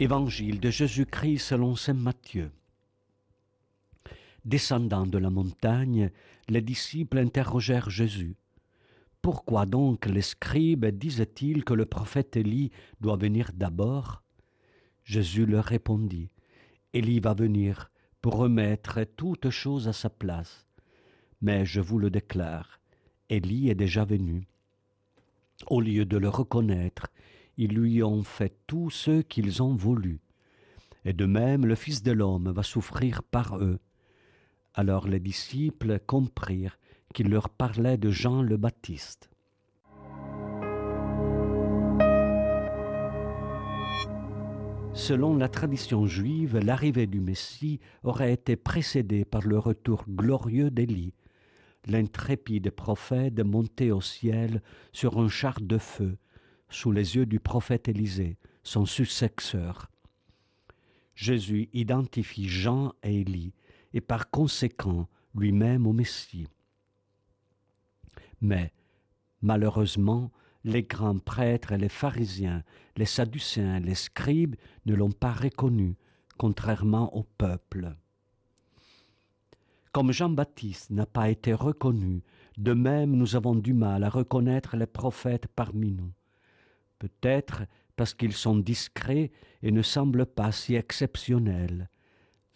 Évangile de Jésus-Christ selon saint Matthieu. Descendant de la montagne, les disciples interrogèrent Jésus. Pourquoi donc les scribes disaient-ils que le prophète Élie doit venir d'abord? Jésus leur répondit. Élie va venir pour remettre toutes choses à sa place. Mais je vous le déclare, Élie est déjà venu. Au lieu de le reconnaître, ils lui ont fait tout ce qu'ils ont voulu. Et de même le Fils de l'homme va souffrir par eux. Alors les disciples comprirent qu'il leur parlait de Jean le Baptiste. Selon la tradition juive, l'arrivée du Messie aurait été précédée par le retour glorieux d'Élie, l'intrépide prophète monté au ciel sur un char de feu, sous les yeux du prophète Élisée, son successeur. Jésus identifie Jean et Élie, et par conséquent lui-même au Messie. Mais, malheureusement, les grands prêtres et les pharisiens, les sadducéens, les scribes ne l'ont pas reconnu, contrairement au peuple. Comme Jean-Baptiste n'a pas été reconnu, de même nous avons du mal à reconnaître les prophètes parmi nous. Peut-être parce qu'ils sont discrets et ne semblent pas si exceptionnels.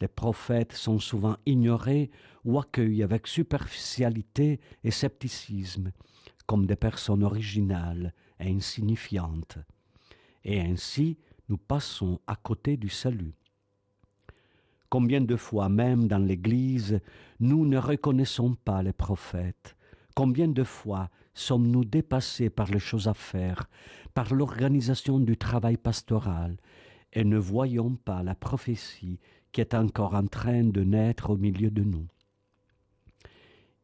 Les prophètes sont souvent ignorés ou accueillis avec superficialité et scepticisme, comme des personnes originales et insignifiantes. Et ainsi, nous passons à côté du salut. Combien de fois même dans l'Église, nous ne reconnaissons pas les prophètes Combien de fois sommes-nous dépassés par les choses à faire, par l'organisation du travail pastoral, et ne voyons pas la prophétie qui est encore en train de naître au milieu de nous?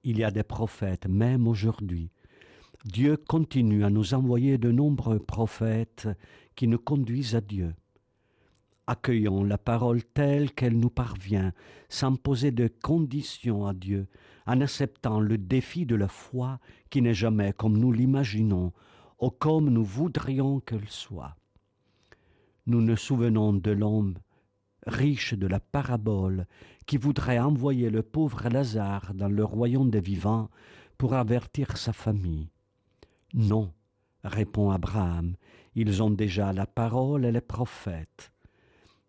Il y a des prophètes, même aujourd'hui, Dieu continue à nous envoyer de nombreux prophètes qui nous conduisent à Dieu. Accueillons la parole telle qu'elle nous parvient, sans poser de conditions à Dieu, en acceptant le défi de la foi qui n'est jamais comme nous l'imaginons ou comme nous voudrions qu'elle soit. Nous nous souvenons de l'homme riche de la parabole qui voudrait envoyer le pauvre Lazare dans le royaume des vivants pour avertir sa famille. Non, répond Abraham, ils ont déjà la parole et les prophètes.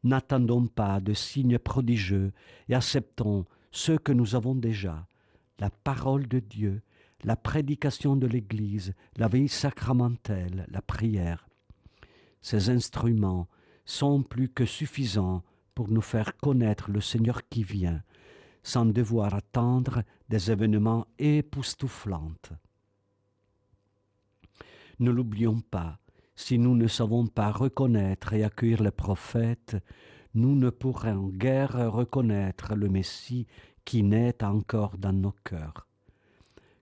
N'attendons pas de signes prodigieux et acceptons ce que nous avons déjà, la parole de Dieu, la prédication de l'Église, la vie sacramentelle, la prière. Ces instruments sont plus que suffisants pour nous faire connaître le Seigneur qui vient, sans devoir attendre des événements époustouflants. Ne l'oublions pas, si nous ne savons pas reconnaître et accueillir le prophète, nous ne pourrons guère reconnaître le Messie qui naît encore dans nos cœurs.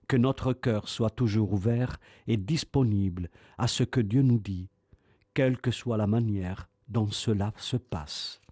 Que notre cœur soit toujours ouvert et disponible à ce que Dieu nous dit, quelle que soit la manière dont cela se passe.